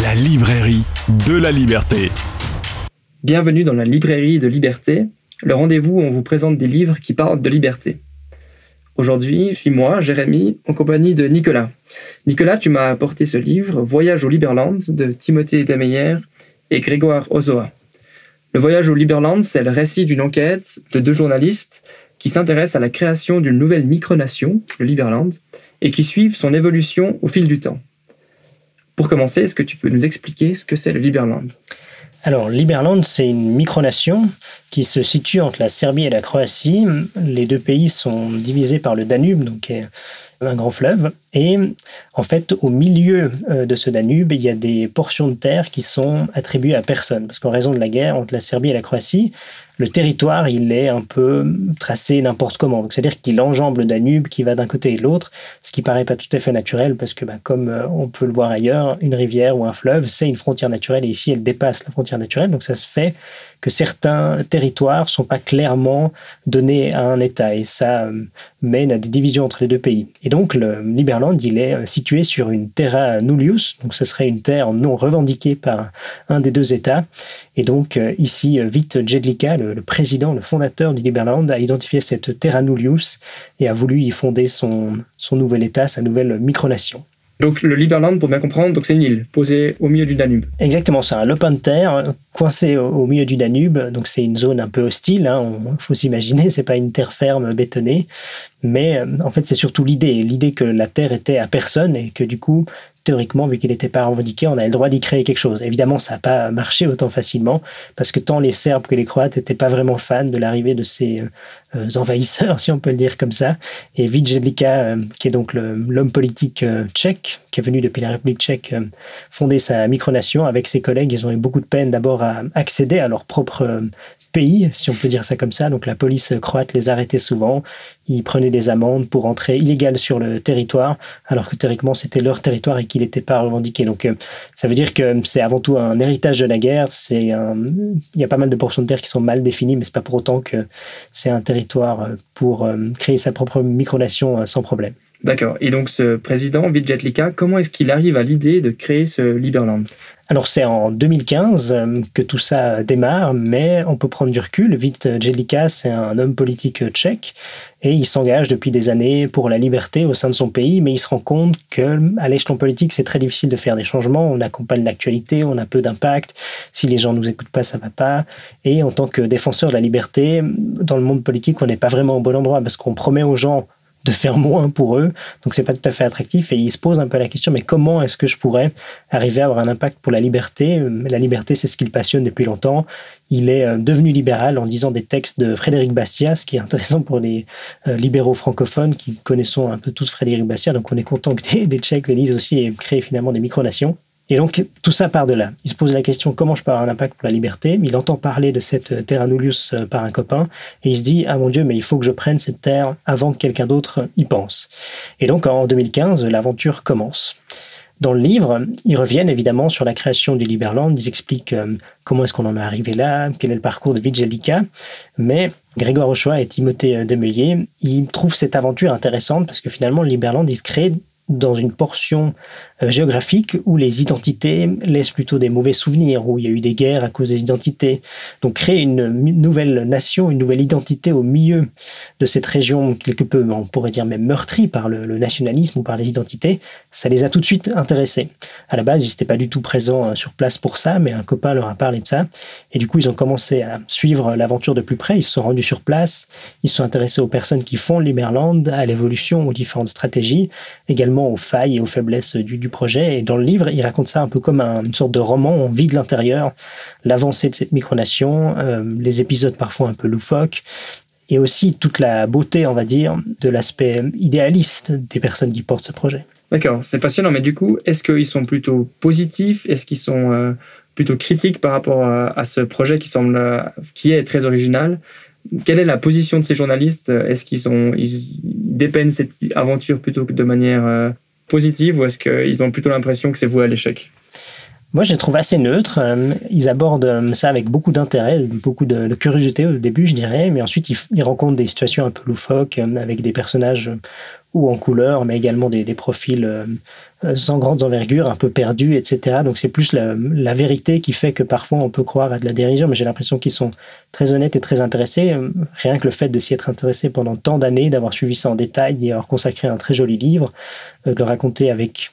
la librairie de la liberté. Bienvenue dans la librairie de liberté, le rendez-vous où on vous présente des livres qui parlent de liberté. Aujourd'hui, je suis moi, Jérémy, en compagnie de Nicolas. Nicolas, tu m'as apporté ce livre, Voyage au Liberland, de Timothée Demeyer et Grégoire Ozoa. Le Voyage au Liberland, c'est le récit d'une enquête de deux journalistes qui s'intéressent à la création d'une nouvelle micronation, le Liberland, et qui suivent son évolution au fil du temps. Pour commencer, est-ce que tu peux nous expliquer ce que c'est le Liberland? Alors, Liberland, c'est une micronation qui se situe entre la Serbie et la Croatie. Les deux pays sont divisés par le Danube, donc un grand fleuve. Et en fait, au milieu euh, de ce Danube, il y a des portions de terre qui sont attribuées à personne. Parce qu'en raison de la guerre entre la Serbie et la Croatie, le territoire, il est un peu tracé n'importe comment. C'est-à-dire qu'il enjambe le Danube qui va d'un côté et de l'autre, ce qui paraît pas tout à fait naturel parce que, bah, comme euh, on peut le voir ailleurs, une rivière ou un fleuve, c'est une frontière naturelle et ici, elle dépasse la frontière naturelle. Donc ça se fait que certains territoires sont pas clairement donnés à un État et ça euh, mène à des divisions entre les deux pays. Et donc le Liberland, il est euh, situé sur une terra nullius, donc ce serait une terre non revendiquée par un des deux États. Et donc euh, ici, Vite Jedlika, le, président, le fondateur du Liberland, a identifié cette terra nullius et a voulu y fonder son, son nouvel État, sa nouvelle micronation. Donc le Liberland, pour bien comprendre, donc c'est une île posée au milieu du Danube. Exactement, c'est un lopin de terre coincé au, milieu du Danube. Donc c'est une zone un peu hostile. Il hein. faut s'imaginer, c'est pas une terre ferme bétonnée, mais euh, en fait c'est surtout l'idée, l'idée que la terre était à personne et que du coup théoriquement, vu qu'il n'était pas revendiqué, on avait le droit d'y créer quelque chose. Évidemment, ça n'a pas marché autant facilement, parce que tant les Serbes que les Croates n'étaient pas vraiment fans de l'arrivée de ces euh, envahisseurs, si on peut le dire comme ça. Et Vidjelika, euh, qui est donc l'homme politique euh, tchèque, qui est venu depuis la République tchèque fonder sa micronation, avec ses collègues, ils ont eu beaucoup de peine d'abord à accéder à leur propre pays, si on peut dire ça comme ça. Donc la police croate les arrêtait souvent. Ils prenaient des amendes pour entrer illégal sur le territoire, alors que théoriquement c'était leur territoire et qu'il n'était pas revendiqué. Donc euh, ça veut dire que c'est avant tout un héritage de la guerre. C'est il y a pas mal de portions de terre qui sont mal définies, mais c'est pas pour autant que c'est un territoire euh, pour euh, créer sa propre micronation sans problème. D'accord. Et donc ce président, Vidjetlika, comment est-ce qu'il arrive à l'idée de créer ce Liberland? Alors c'est en 2015 euh, que tout ça démarre, mais on peut prendre du recul. Vite Jelika, c'est un homme politique tchèque et il s'engage depuis des années pour la liberté au sein de son pays, mais il se rend compte que à l'échelon politique, c'est très difficile de faire des changements. On accompagne l'actualité, on a peu d'impact. Si les gens nous écoutent pas, ça va pas. Et en tant que défenseur de la liberté, dans le monde politique, on n'est pas vraiment au bon endroit parce qu'on promet aux gens de faire moins pour eux. Donc c'est pas tout à fait attractif et ils se posent un peu la question mais comment est-ce que je pourrais arriver à avoir un impact pour la liberté? La liberté c'est ce qui le passionne depuis longtemps. Il est euh, devenu libéral en disant des textes de Frédéric Bastiat, ce qui est intéressant pour les euh, libéraux francophones qui connaissons un peu tous Frédéric Bastiat. Donc on est content que des, des Tchèques le lisent aussi et créent finalement des micronations. Et donc, tout ça part de là. Il se pose la question comment je peux avoir un impact pour la liberté? Il entend parler de cette terre nullius euh, par un copain et il se dit Ah mon Dieu, mais il faut que je prenne cette terre avant que quelqu'un d'autre y pense. Et donc, en 2015, l'aventure commence. Dans le livre, ils reviennent évidemment sur la création du Liberland. Ils expliquent euh, comment est-ce qu'on en est arrivé là, quel est le parcours de Vidjelika. Mais Grégoire Ochoa et Timothée Demeillet, ils trouvent cette aventure intéressante parce que finalement, le Liberland, il se crée dans une portion euh, géographique où les identités laissent plutôt des mauvais souvenirs, où il y a eu des guerres à cause des identités. Donc créer une nouvelle nation, une nouvelle identité au milieu de cette région quelque peu, on pourrait dire même meurtrie par le, nationalisme ou par les identités, ça les a tout de suite intéressés. À la base, ils n'étaient pas du tout présents euh, sur place pour ça, mais un copain leur a parlé de ça. Et du coup, ils ont commencé à suivre l'aventure de plus près. Ils se sont rendus sur place. Ils sont intéressés aux personnes qui font Liberland, à l'évolution, aux différentes stratégies, également aux failles et aux faiblesses du, du projet. Et dans le livre, il raconte ça un peu comme une sorte de roman. On vit de l'intérieur l'avancée de cette micronation, euh, les épisodes parfois un peu loufoques, et aussi toute la beauté, on va dire, de l'aspect idéaliste des personnes qui portent ce projet. D'accord, c'est passionnant. Mais du coup, est-ce qu'ils sont plutôt positifs? Est-ce qu'ils sont euh, plutôt critiques par rapport à, ce projet qui semble, euh, qui est très original? Quelle est la position de ces journalistes? Est-ce qu'ils ils dépeignent cette aventure plutôt que de manière positive ou est-ce qu'ils ont plutôt l'impression que c'est voué à l'échec? Moi, je les trouve assez neutres. Euh, ils abordent euh, ça avec beaucoup d'intérêt, beaucoup de, curiosité au début, je dirais, mais ensuite ils, rencontrent des situations un peu loufoques euh, avec des personnages ou en couleur, mais également des, profils sans grandes envergures, un peu perdus, etc. Donc c'est plus la, vérité qui fait que parfois on peut croire à de la dérision, mais j'ai l'impression qu'ils sont très honnêtes et très intéressés. Rien que le fait de s'y être intéressé pendant tant d'années, d'avoir suivi ça en détail, d'y avoir consacré un très joli livre, de le raconter avec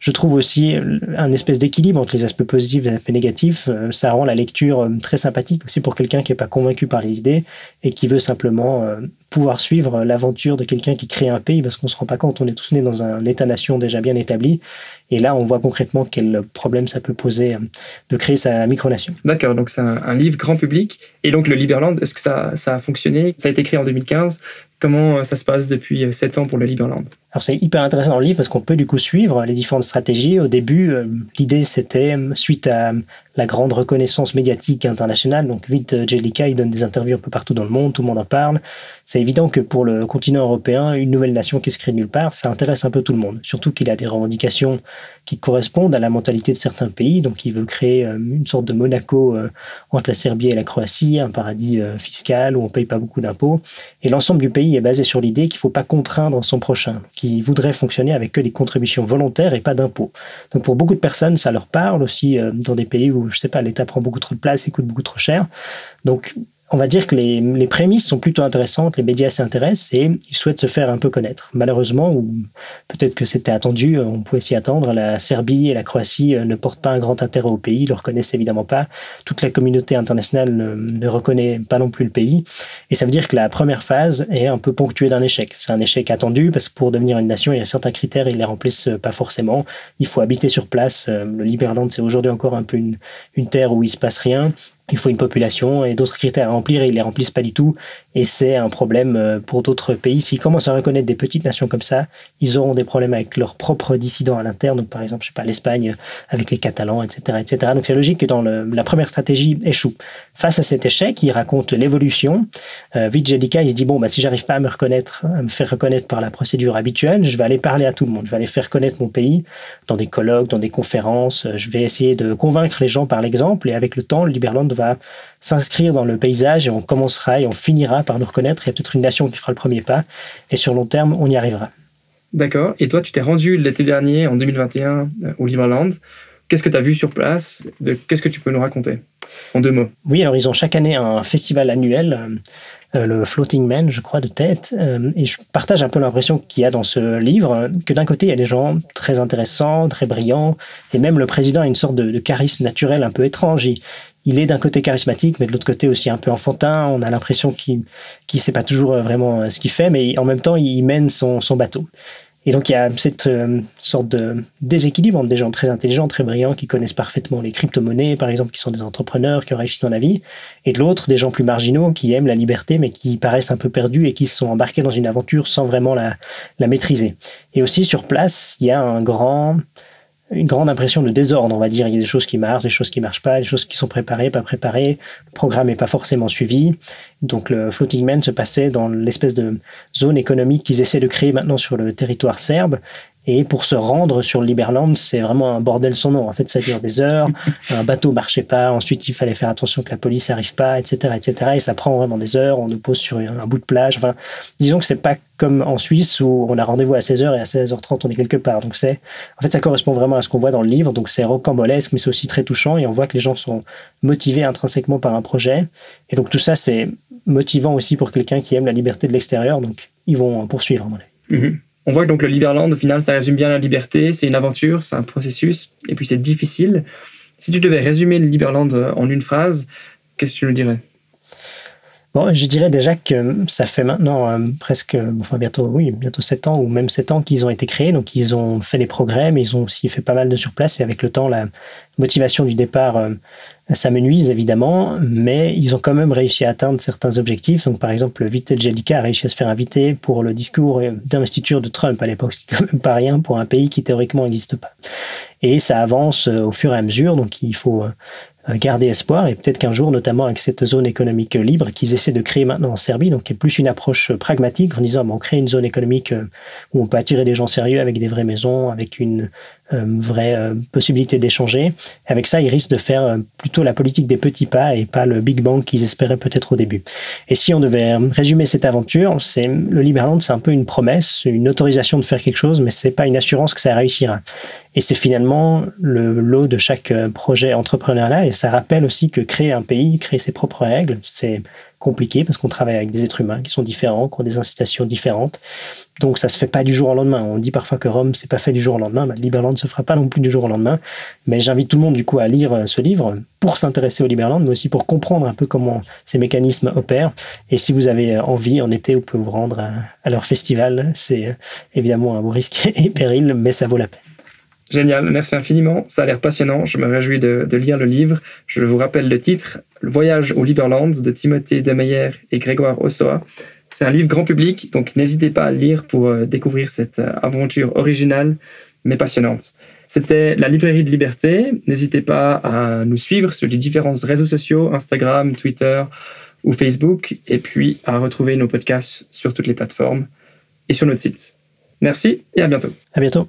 je trouve aussi un espèce d'équilibre entre les aspects positifs et les aspects négatifs. Euh, ça rend la lecture euh, très sympathique aussi pour quelqu'un qui n'est pas convaincu par les idées et qui veut simplement euh, pouvoir suivre l'aventure de quelqu'un qui crée un pays parce qu'on ne se rend pas compte, on est tous nés dans un État-nation déjà bien établi. Et là, on voit concrètement quel problème ça peut poser de créer sa micronation. D'accord, donc c'est un, livre grand public. Et donc le Liberland, est-ce que ça, a fonctionné? Ça a été écrit en 2015. Comment ça se passe depuis 7 ans pour le Liberland? Alors c'est hyper intéressant dans le livre parce qu'on peut du coup suivre les différentes stratégies. Au début, euh, l'idée c'était, suite à la grande reconnaissance médiatique internationale. Donc vite, euh, Jellica, il donne des interviews un peu partout dans le monde, tout le monde en parle. C'est évident que pour le continent européen, une nouvelle nation qui se crée nulle part, ça intéresse un peu tout le monde. Surtout qu'il a des revendications qui correspondent à la mentalité de certains pays. Donc il veut créer euh, une sorte de Monaco euh, entre la Serbie et la Croatie, un paradis fiscal où on paye pas beaucoup d'impôts. Et l'ensemble du pays est basé sur l'idée qu'il faut pas contraindre son prochain, qui voudrait fonctionner avec que des contributions volontaires et pas d'impôts. Donc pour beaucoup de personnes, ça leur parle aussi dans des pays où je sais pas, l'État prend beaucoup trop de place et coûte beaucoup trop cher. Donc, on va dire que les, les, prémices sont plutôt intéressantes, les médias s'intéressent et ils souhaitent se faire un peu connaître. Malheureusement, ou peut-être que c'était attendu, on pouvait s'y attendre, la Serbie et la Croatie euh, ne portent pas un grand intérêt au pays, ils le reconnaissent évidemment pas. Toute la communauté internationale ne, ne, reconnaît pas non plus le pays. Et ça veut dire que la première phase est un peu ponctuée d'un échec. C'est un échec attendu parce que pour devenir une nation, il y a certains critères, ils les remplissent pas forcément. Il faut habiter sur place. Euh, le Liberland, c'est aujourd'hui encore un peu une, une terre où il se passe rien il faut une population et d'autres critères à remplir et ils les remplissent pas du tout. Et c'est un problème euh, pour d'autres pays. S'ils commencent à reconnaître des petites nations comme ça, ils auront des problèmes avec leurs propres dissidents à l'interne. Par exemple, je sais pas, l'Espagne avec les Catalans, etc., etc. Donc, c'est logique que dans la première stratégie échoue. Face à cet échec, il raconte l'évolution. Euh, il se dit bon, bah, si j'arrive pas à me reconnaître, à me faire reconnaître par la procédure habituelle, je vais aller parler à tout le monde. Je vais aller faire connaître mon pays dans des colloques, dans des conférences. Je vais essayer de convaincre les gens par l'exemple. Et avec le temps, le Liberland s'inscrire dans le paysage et on commencera et on finira par nous reconnaître. Il y a peut-être une nation qui fera le premier pas et sur long terme, on y arrivera. D'accord. Et toi, tu t'es rendu l'été dernier, en 2021, euh, au Liberland. Qu'est-ce que tu as vu sur place Qu'est-ce que tu peux nous raconter en deux mots? Oui, alors ils ont chaque année un festival annuel, euh, euh, le Floating Man, je crois, de tête. et je partage un peu l'impression qu'il y a dans ce livre, que d'un côté, il y a des gens très intéressants, très brillants, et même le président a une sorte de, charisme naturel un peu étrange. Il, est d'un côté charismatique, mais de l'autre côté aussi un peu enfantin. On a l'impression qu'il ne sait pas toujours euh, vraiment euh, ce qu'il fait, mais en même temps, il mène son, bateau. Et donc, il y a cette euh, sorte de déséquilibre entre des gens très intelligents, très brillants, qui connaissent parfaitement les crypto-monnaies, par exemple, qui sont des entrepreneurs, qui ont réussi dans la vie, et de l'autre, des gens plus marginaux, qui aiment la liberté, mais qui paraissent un peu perdus et qui se sont embarqués dans une aventure sans vraiment la, la maîtriser. Et aussi, sur place, il y a un grand une grande impression de désordre, on va dire. Il y a des choses qui marchent, des choses qui marchent pas, des choses qui sont préparées, pas préparées. Le programme n'est pas forcément suivi. Donc le Floating Man se passait dans l'espèce de zone économique qu'ils essaient de créer maintenant sur le territoire serbe. Et pour se rendre sur le Liberland, c'est vraiment un bordel son nom. En fait, ça dure des heures. Un bateau marchait pas. Ensuite, il fallait faire attention que la police n'arrive pas, etc., etc. Et ça prend vraiment des heures. On nous pose sur un bout de plage. Enfin, disons que c'est pas comme en Suisse où on a rendez-vous à 16h et à 16h30 on est quelque part. Donc c'est, en fait, ça correspond vraiment à ce qu'on voit dans le livre. Donc c'est rocambolesque, mais c'est aussi très touchant et on voit que les gens sont motivés intrinsèquement par un projet. Et donc tout ça, c'est motivant aussi pour quelqu'un qui aime la liberté de l'extérieur. Donc ils vont poursuivre, à mon avis. On voit que donc le Liberland, au final, ça résume bien la liberté. C'est une aventure, c'est un processus, et puis c'est difficile. Si tu devais résumer le Liberland en une phrase, qu'est-ce que tu nous dirais? Bon, je dirais déjà que ça fait maintenant euh, presque, enfin bientôt, oui, bientôt 7 ans ou même 7 ans qu'ils ont été créés. Donc, ils ont fait des progrès, mais ils ont aussi fait pas mal de surplace. Et avec le temps, la motivation du départ euh, ça nuise évidemment, mais ils ont quand même réussi à atteindre certains objectifs. Donc, par exemple, Vite Jellica a réussi à se faire inviter pour le discours d'investiture de Trump à l'époque, ce qui n'est quand même pas rien pour un pays qui théoriquement n'existe pas. Et ça avance euh, au fur et à mesure, donc il faut euh, garder espoir et peut-être qu'un jour, notamment avec cette zone économique libre qu'ils essaient de créer maintenant en Serbie, donc qui est plus une approche pragmatique en disant bon, on crée une zone économique euh, où on peut attirer des gens sérieux avec des vraies maisons, avec une vraie possibilité d'échanger. Avec ça, ils risquent de faire plutôt la politique des petits pas et pas le Big Bang qu'ils espéraient peut-être au début. Et si on devait résumer cette aventure, c'est le Liberland, c'est un peu une promesse, une autorisation de faire quelque chose, mais c'est pas une assurance que ça réussira. Et c'est finalement le lot de chaque projet entrepreneurial. Et ça rappelle aussi que créer un pays, créer ses propres règles, c'est compliqué parce qu'on travaille avec des êtres humains qui sont différents, qui ont des incitations différentes. Donc ça se fait pas du jour au lendemain. On dit parfois que Rome c'est pas fait du jour au lendemain. Bah, Liberland se fera pas non plus du jour au lendemain. Mais j'invite tout le monde du coup à lire euh, ce livre pour s'intéresser au Liberland, mais aussi pour comprendre un peu comment ces mécanismes opèrent. Et si vous avez euh, envie en été, vous pouvez vous rendre à, leur festival. C'est euh, évidemment un beau risque et péril, mais ça vaut la peine. Génial, merci infiniment. Ça a l'air passionnant. Je me réjouis de, lire le livre. Je vous rappelle le titre Le voyage au Liberland de Timothée Demeyer et Grégoire Ossoa. C'est un livre grand public, donc n'hésitez pas à le lire pour euh, découvrir cette euh, aventure originale mais passionnante. C'était la librairie de liberté. N'hésitez pas à nous suivre sur les différents réseaux sociaux, Instagram, Twitter ou Facebook, et puis à retrouver nos podcasts sur toutes les plateformes et sur notre site. Merci et à bientôt. À bientôt.